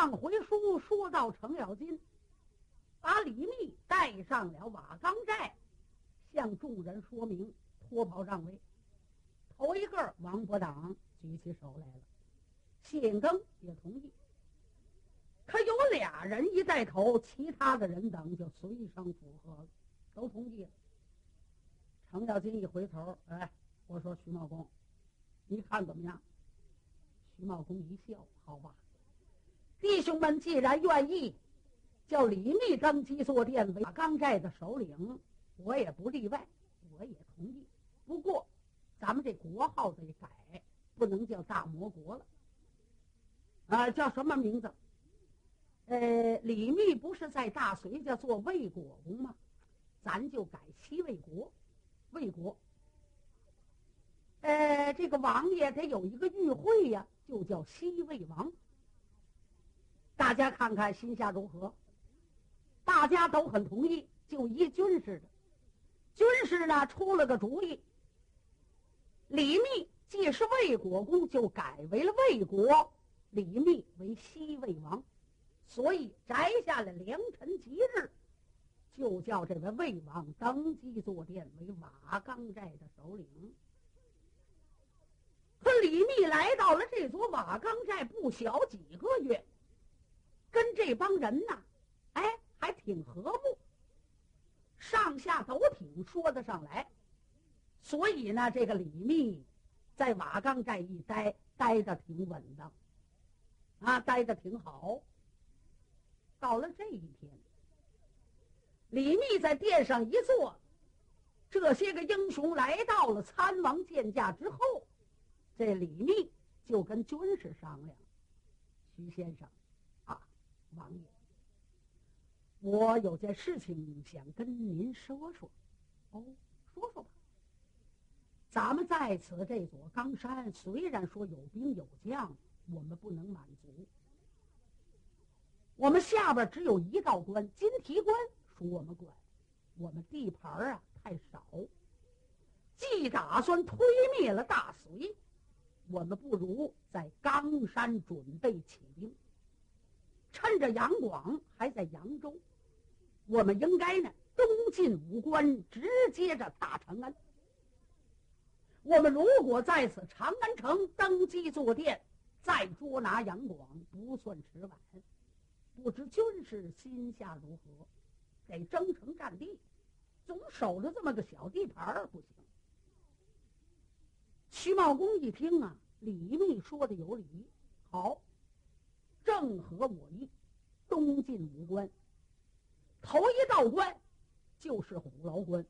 上回书说到程咬金，把李密带上了瓦岗寨，向众人说明脱袍让位。头一个王伯党举起手来了，谢应庚也同意。可有俩人一带头，其他的人等就随声附和了，都同意了。程咬金一回头，哎，我说徐茂公，你看怎么样？徐茂公一笑，好吧，弟兄们既然愿意，叫李密登基坐殿为冈寨的首领，我也不例外，我也同意。不过，咱们这国号得改，不能叫大魔国了，啊，叫什么名字？呃，李密不是在大隋家做魏国公吗？咱就改西魏国，魏国。呃，这个王爷得有一个御会呀，就叫西魏王。大家看看心下如何？大家都很同意，就依军师的。军师呢出了个主意，李密既是魏国公，就改为了魏国，李密为西魏王。所以摘下了良辰吉日，就叫这位魏王登基坐殿为瓦岗寨的首领。可李密来到了这座瓦岗寨，不小几个月，跟这帮人呐，哎，还挺和睦，上下都挺说得上来。所以呢，这个李密在瓦岗寨一待，待的挺稳当，啊，待的挺好。到了这一天，李密在殿上一坐，这些个英雄来到了参王见驾之后，这李密就跟军师商量：“徐先生，王爷，我有件事情想跟您说说。哦，说说吧。咱们在此这座冈山，虽然说有兵有将，我们不能满足。”我们下边只有一道关，金提关属我们管，我们地盘啊太少。既打算推灭了大隋，我们不如在冈山准备起兵。趁着杨广还在扬州，我们应该呢东进武关，直接着大长安。我们如果在此长安城登基坐殿，再捉拿杨广，不算迟晚。不知军师心下如何？得征城占地，总守着这么个小地盘儿不行。徐茂公一听啊，李密说的有理，好，正合我意。东进武关，头一道关就是虎牢关。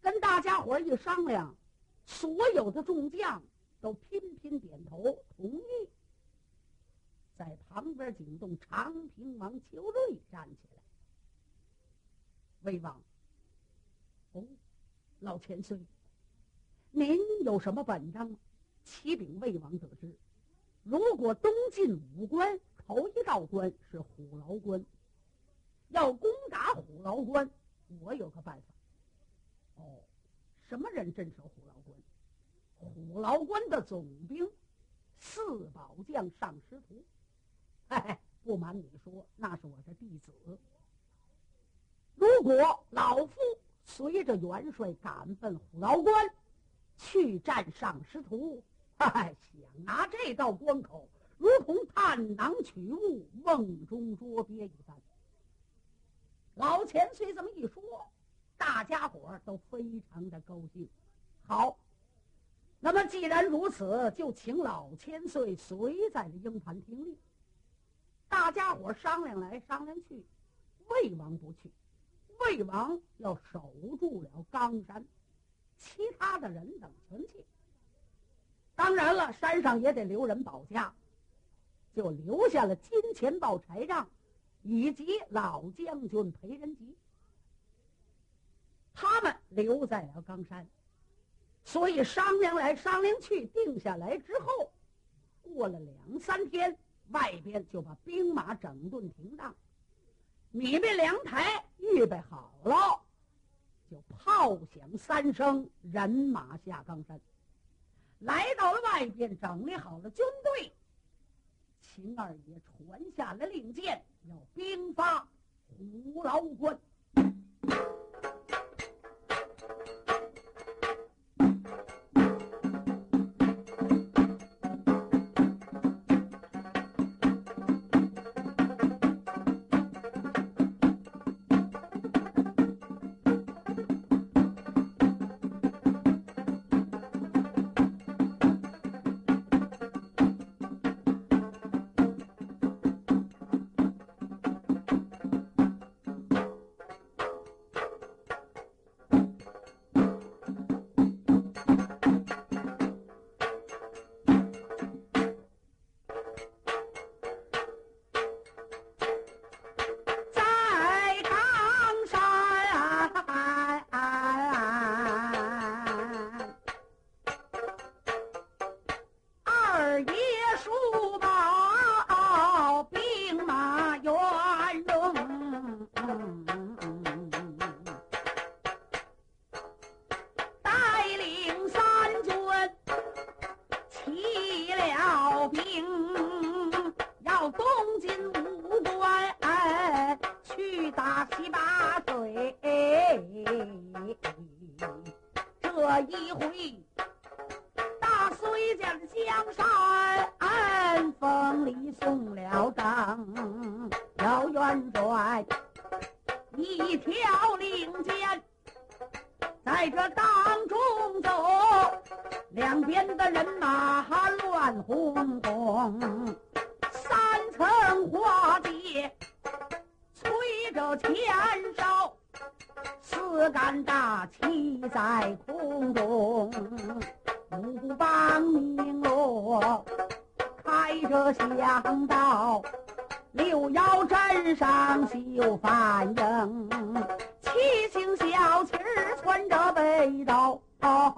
跟大家伙一商量，所有的众将都频频点头同意。在旁边惊动长平王邱瑞站起来，魏王，哦，老千岁，您有什么本章？启禀魏王得知，如果东进武关，头一道关是虎牢关，要攻打虎牢关，我有个办法。哦，什么人镇守虎牢关？虎牢关的总兵四宝将尚师徒。嘿嘿，不瞒你说，那是我的弟子。如果老夫随着元帅赶奔虎牢关，去战上师徒，哎，想拿这道关口，如同探囊取物、瓮中捉鳖一般。老钱虽这么一说，大家伙都非常的高兴。好，那么既然如此，就请老千岁随在这鹰盘听令。大家伙商量来商量去，魏王不去，魏王要守住了冈山，其他的人等全去。当然了，山上也得留人保驾，就留下了金钱豹柴让以及老将军裴仁吉，他们留在了冈山。所以商量来商量去，定下来之后，过了两三天。外边就把兵马整顿停当，米面凉台预备好了，就炮响三声，人马下冈山，来到了外边，整理好了军队，秦二爷传下了令箭，要兵发虎牢关。元帅，一条令箭在这当中走，两边的人马乱哄哄，三层花界催着前哨，四杆大旗在空中，五帮明锣开着响道。六腰针上绣繁缨，七星小旗儿攒着北斗，八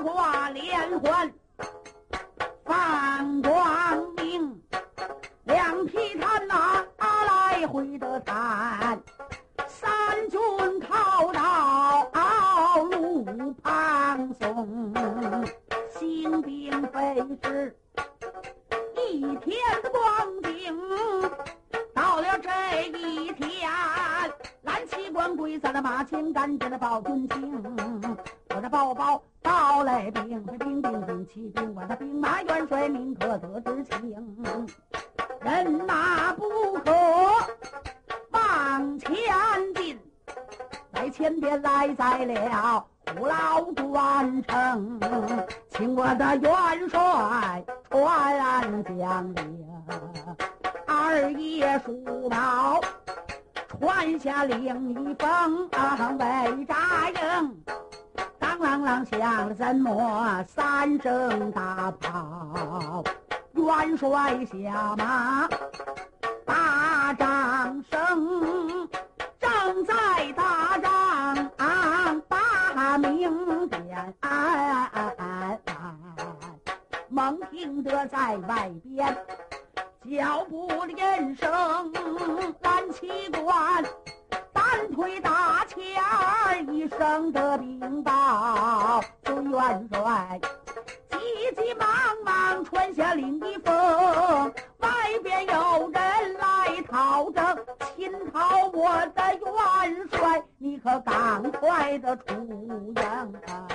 卦连环。下令一封，北扎营，当啷啷响，怎么三声大炮？元帅下马，大掌声，正在大帐、啊、把名点、啊，猛听得在外边。脚步连声，单旗冠。单推大前一声的禀报，就元帅。急急忙忙传下令一封，外边有人来讨政，侵讨我的元帅，你可赶快的出营啊！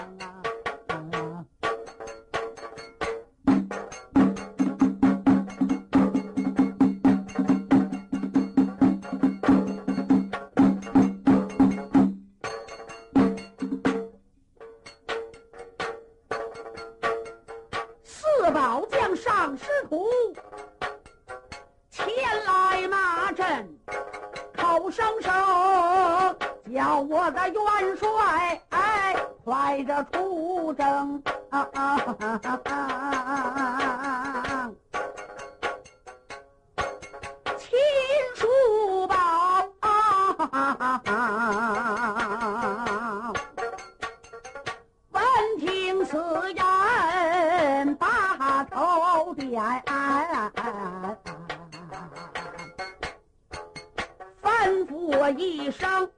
吩咐一声，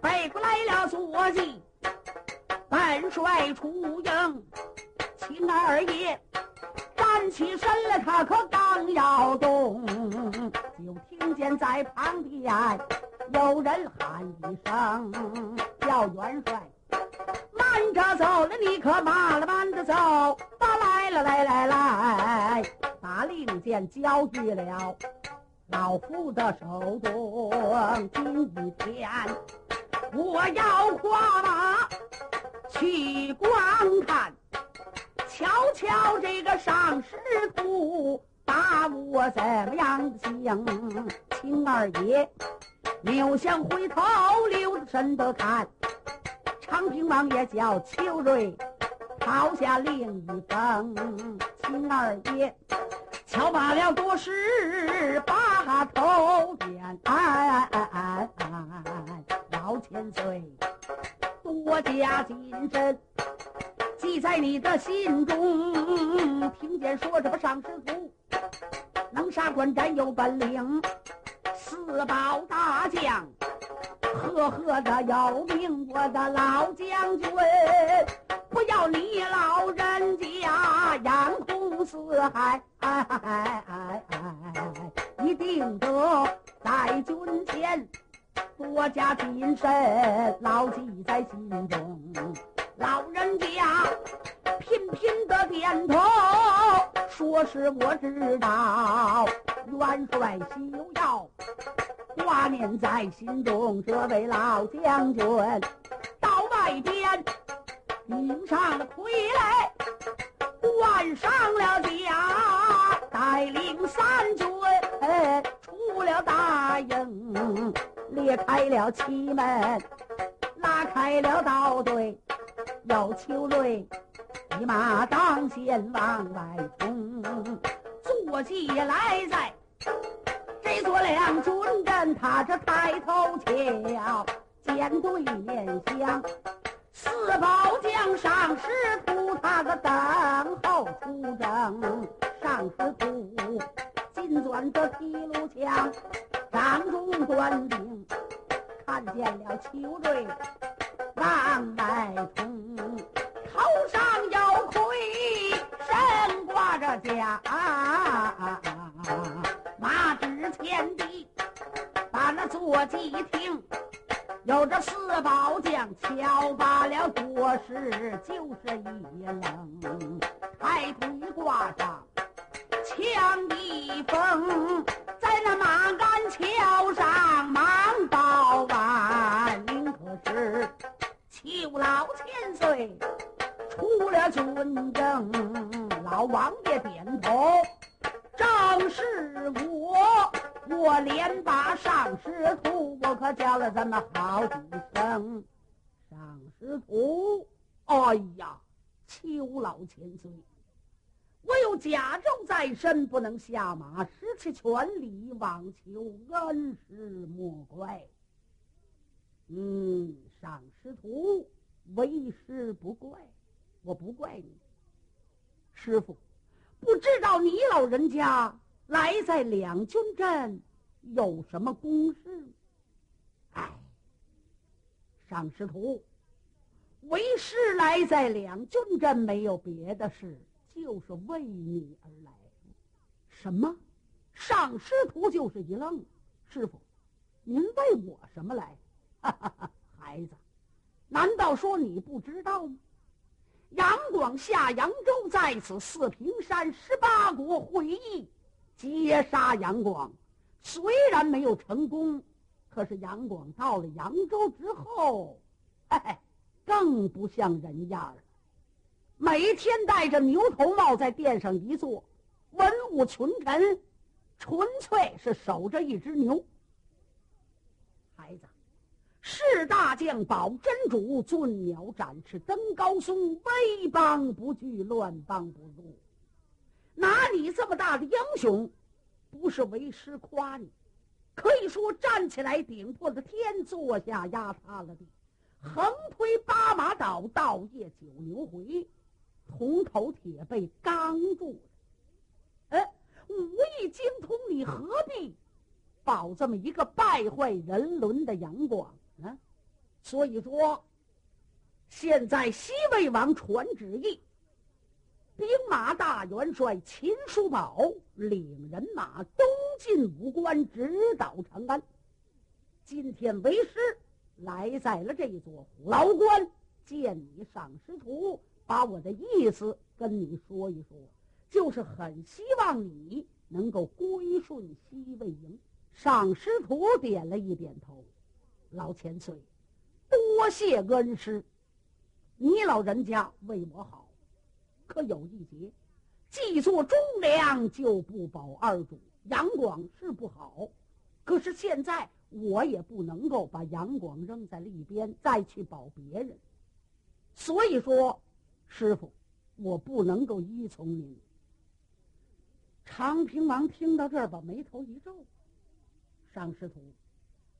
背过来了坐骑，本帅出营，秦二爷站起身来，他可刚要动，就听见在旁边有人喊一声：“叫元帅，慢着走了，你可慢了，慢着走。”把来了，来来来，把令箭交予了。老夫的手中今天，我要跨马去观看，瞧瞧这个上师徒把我怎么样行？秦二爷扭向回头，留神的看，长平王也叫邱瑞抛下另一封，秦二爷。敲罢了多时，把头点，老千岁，多加谨慎，记在你的心中。听见说这个上师徒能杀官斩有本领，四宝大将，赫赫的有命，我的老将军。不要你老人家眼红四海，哎一定得在军前多加谨慎，牢记在心中。老人家频频的点头，说是我知道。元帅休要挂念在心中，这位老将。军到外边。迎上了盔来，换上了甲，带领三军出了大营，裂开了旗门，拉开了道队，有秋瑞一马当先往外冲，坐骑来在我两军阵，他这抬头瞧，见对面相。四宝将上师徒，他个等候出征。上师徒金钻着提炉枪，掌中端兵，看见了邱瑞往外冲，头上有盔，身挂着甲，马前地，把那坐骑停。有这四宝将敲罢了多时，就是一愣，抬腿挂上枪一封，在那马杆桥上忙报晚。您可知邱老千岁出了军政？老王爷点头，正是我。我连把上师徒，我可叫了这么好几声。上师徒，哎呀，邱老千岁，我有甲胄在身，不能下马，失去权力，望求恩师莫怪。嗯，上师徒，为师不怪，我不怪你。师傅，不知道你老人家。来在两军阵有什么公事？哎，上师徒，为师来在两军阵没有别的事，就是为你而来。什么？上师徒就是一愣。师傅，您为我什么来？哈哈哈，孩子，难道说你不知道吗？杨广下扬州，在此四平山十八国会议。截杀杨广，虽然没有成功，可是杨广到了扬州之后，嘿嘿，更不像人样了。每天戴着牛头帽在殿上一坐，文武群臣，纯粹是守着一只牛。孩子，是大将保真主，尊鸟展翅登高松，威邦不惧，乱邦不入。拿你这么大的英雄，不是为师夸你，可以说站起来顶破了天，坐下压塌了地，横推八马倒，倒夜九牛回，铜头铁背刚住的。哎，武艺精通，你何必保这么一个败坏人伦的杨广呢？所以说，现在西魏王传旨意，兵马大元帅秦叔宝领人马东进武关，直捣长安。今天为师来在了这座虎牢关，见你上师徒，把我的意思跟你说一说，就是很希望你能够归顺西魏营。上师徒点了一点头，老千岁，多谢恩师。你老人家为我好，可有一节，既做忠良就不保二主。杨广是不好，可是现在我也不能够把杨广扔在了一边，再去保别人。所以说，师傅，我不能够依从您。长平王听到这儿，把眉头一皱：“上师徒，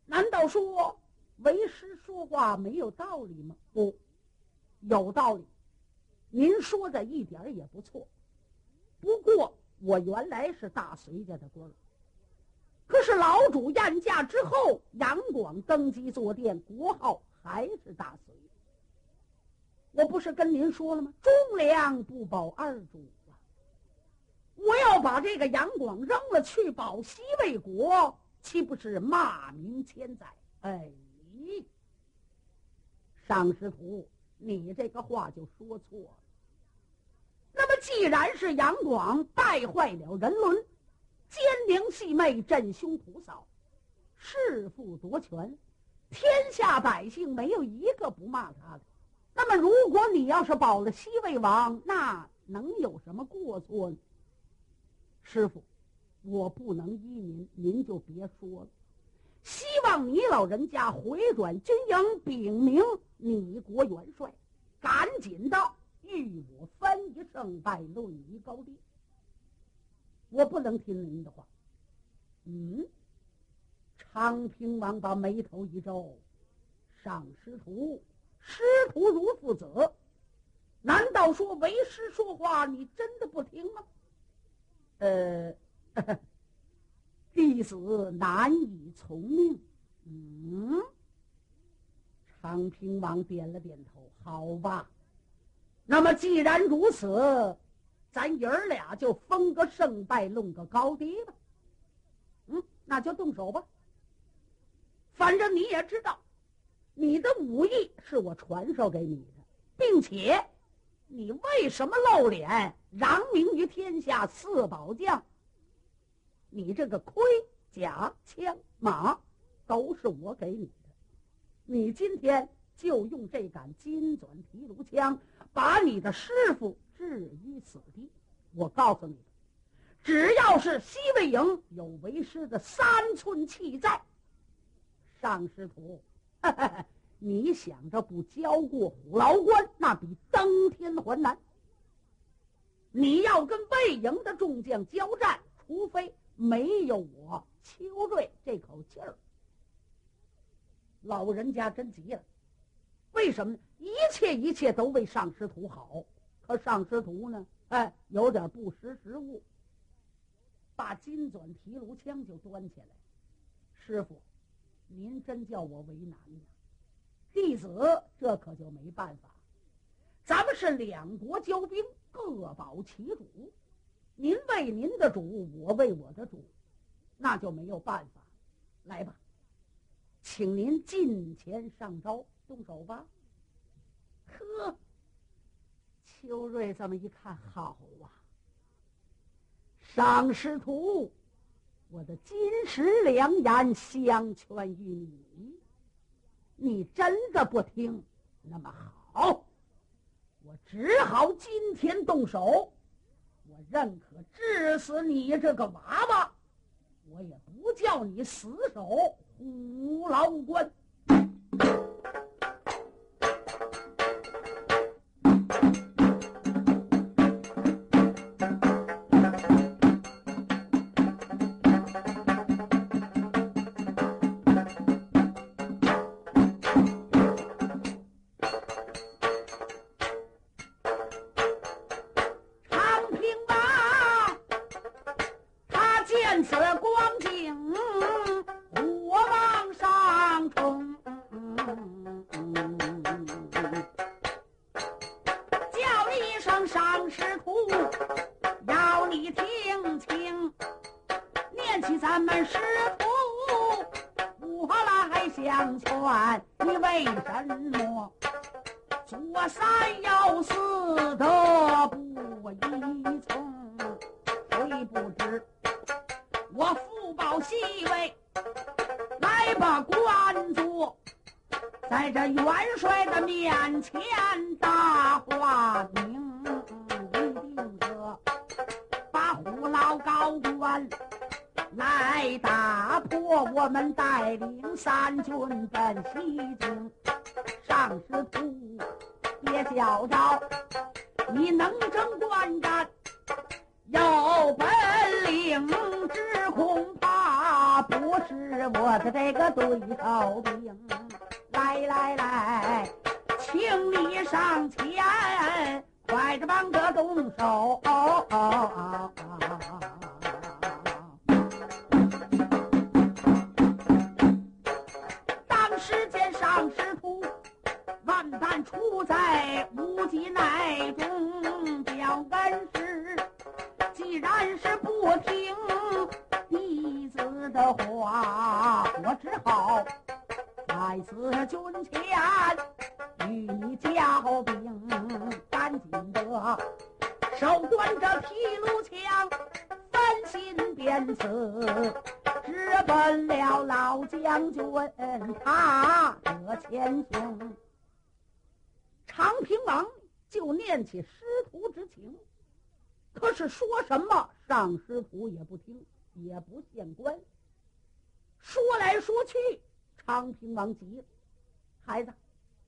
难道说为师说话没有道理吗？”不。有道理，您说的一点也不错。不过我原来是大隋家的官儿，可是老主晏驾之后，杨广登基坐殿，国号还是大隋。我不是跟您说了吗？忠良不保二主啊！我要把这个杨广扔了去保西魏国，岂不是骂名千载？哎，上师徒。你这个话就说错了。既然是杨广败坏了人伦，奸佞细妹，镇凶屠嫂，弑父夺权，天下百姓没有一个不骂他的。那么，如果你要是保了西魏王，那能有什么过错呢？师傅，我不能依您，您就别说了。希望你老人家回转军营，禀明你国元帅，赶紧的与我分一胜败，论一高低。我不能听您的话。嗯，昌平王把眉头一皱：“上师徒，师徒如父子，难道说为师说话你真的不听吗？”呃。弟子难以从命。嗯，长平王点了点头。好吧，那么既然如此，咱爷儿俩就分个胜败，论个高低吧。嗯，那就动手吧。反正你也知道，你的武艺是我传授给你的，并且你为什么露脸扬名于天下四宝将？你这个盔甲枪马都是我给你的，你今天就用这杆金钻提炉枪把你的师傅置于死地。我告诉你，只要是西魏营有为师的三寸气在，上师徒，你想着不交过虎牢关，那比登天还难。你要跟魏营的众将交战，除非。没有我邱瑞这口气儿，老人家真急了。为什么？一切一切都为上师徒好，可上师徒呢？哎，有点不识时务，把金钻提炉枪就端起来。师傅，您真叫我为难呀！弟子这可就没办法。咱们是两国交兵，各保其主。您为您的主，我为我的主，那就没有办法。来吧，请您近前上招，动手吧。呵，秋瑞这么一看，好啊，上师徒，我的金石良言相劝于你，你真的不听，那么好，我只好今天动手。我认可治死你这个娃娃，我也不叫你死守虎牢关。在这元帅的面前大话明，一定得把虎牢高官来打破。我们带领三军奔西京，上师徒别叫着，你能征惯战有本领，只恐怕不是我的这个对头兵。来来来，请你上前，快着帮着动手。当时见上师徒万般出在无极奈中，表恩师既然是不好。在此军前与你交兵，赶紧的手端着提炉枪，翻心便刺，直奔了老将军他的前胸。长平王就念起师徒之情，可是说什么上师徒也不听，也不见官，说来说去。昌平王急了，孩子，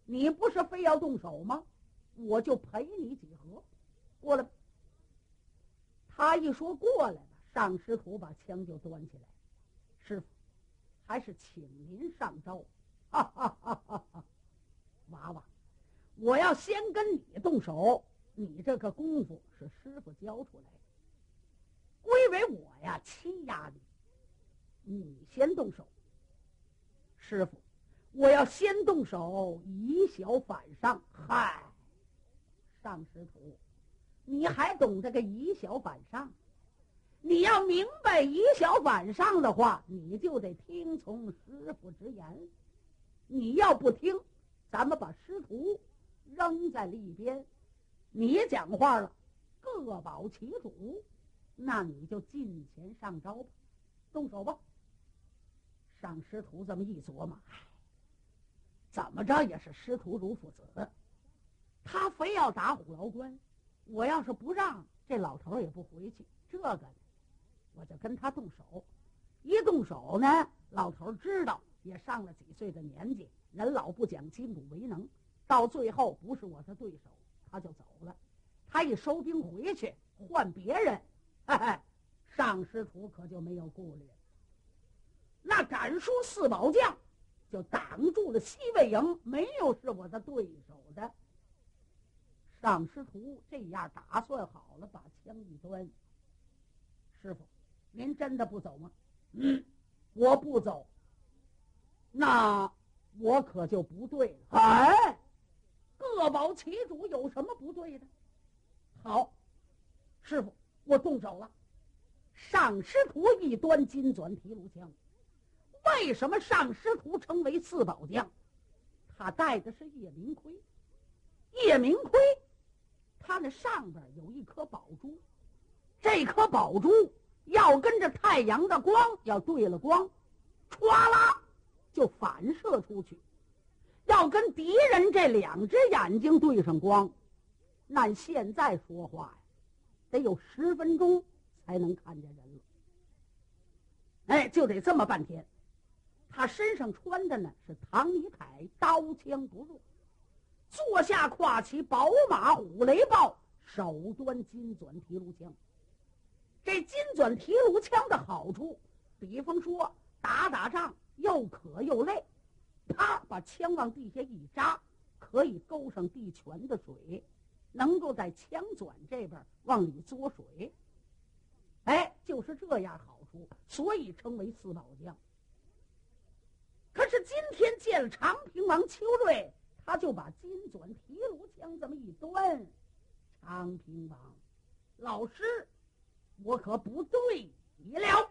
你不是非要动手吗？我就陪你几合，过来。他一说过来了，上师徒把枪就端起来。师傅，还是请您上招。哈哈哈哈哈！娃娃，我要先跟你动手，你这个功夫是师傅教出来的，归为我呀欺压你，你先动手。师傅，我要先动手，以小反上。嗨，上师徒，你还懂这个以小反上？你要明白以小反上的话，你就得听从师傅之言。你要不听，咱们把师徒扔在了一边。你讲话了，各保其主，那你就近前上招吧，动手吧。上师徒这么一琢磨，唉，怎么着也是师徒如父子，他非要打虎牢关，我要是不让，这老头也不回去。这个，我就跟他动手。一动手呢，老头知道也上了几岁的年纪，人老不讲筋骨为能，到最后不是我的对手，他就走了。他一收兵回去，换别人，嘿嘿，上师徒可就没有顾虑了。那敢说四宝将就挡住了西魏营，没有是我的对手的。上师徒这样打算好了，把枪一端。师傅，您真的不走吗？嗯，我不走。那我可就不对了。哎，各保其主，有什么不对的？好，师傅，我动手了。上师徒一端金钻提炉枪。为什么上师徒称为四宝将？他带的是夜明盔。夜明盔，他那上边有一颗宝珠，这颗宝珠要跟着太阳的光要对了光，歘啦就反射出去；要跟敌人这两只眼睛对上光，那现在说话呀，得有十分钟才能看见人了。哎，就得这么半天。他身上穿的呢是唐尼凯，刀枪不入，坐下跨骑宝马虎雷豹，手端金钻提炉枪。这金钻提炉枪的好处，比方说打打仗又渴又累，啪把枪往地下一扎，可以勾上地泉的水，能够在枪钻这边往里嘬水。哎，就是这样好处，所以称为四宝将。可是今天见了长平王邱瑞，他就把金钻提炉枪这么一端，长平王，老师，我可不对你了。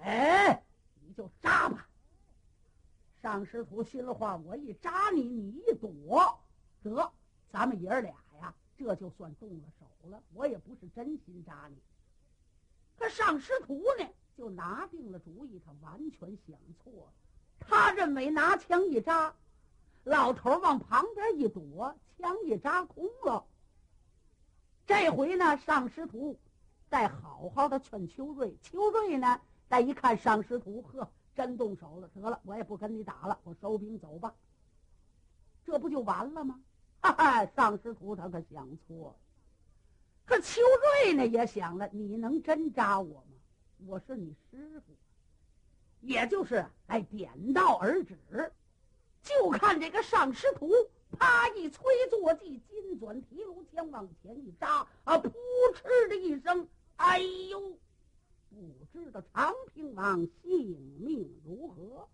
哎，你就扎吧。上师徒心里话：我一扎你，你一躲，得，咱们爷儿俩呀，这就算动了手了。我也不是真心扎你。可上师徒呢，就拿定了主意，他完全想错了。他认为拿枪一扎，老头往旁边一躲，枪一扎空了。这回呢，上师徒再好好的劝秋瑞，秋瑞呢，再一看上师徒，呵，真动手了，得了，我也不跟你打了，我收兵走吧。这不就完了吗？哈哈，上师徒他可想错了。可秋瑞呢也想了，你能真扎我吗？我是你师傅，也就是哎，点到而止。就看这个上师徒。啪！一催坐骑，金转提炉枪往前一扎，啊！扑哧的一声，哎呦！不知道长平王性命如何。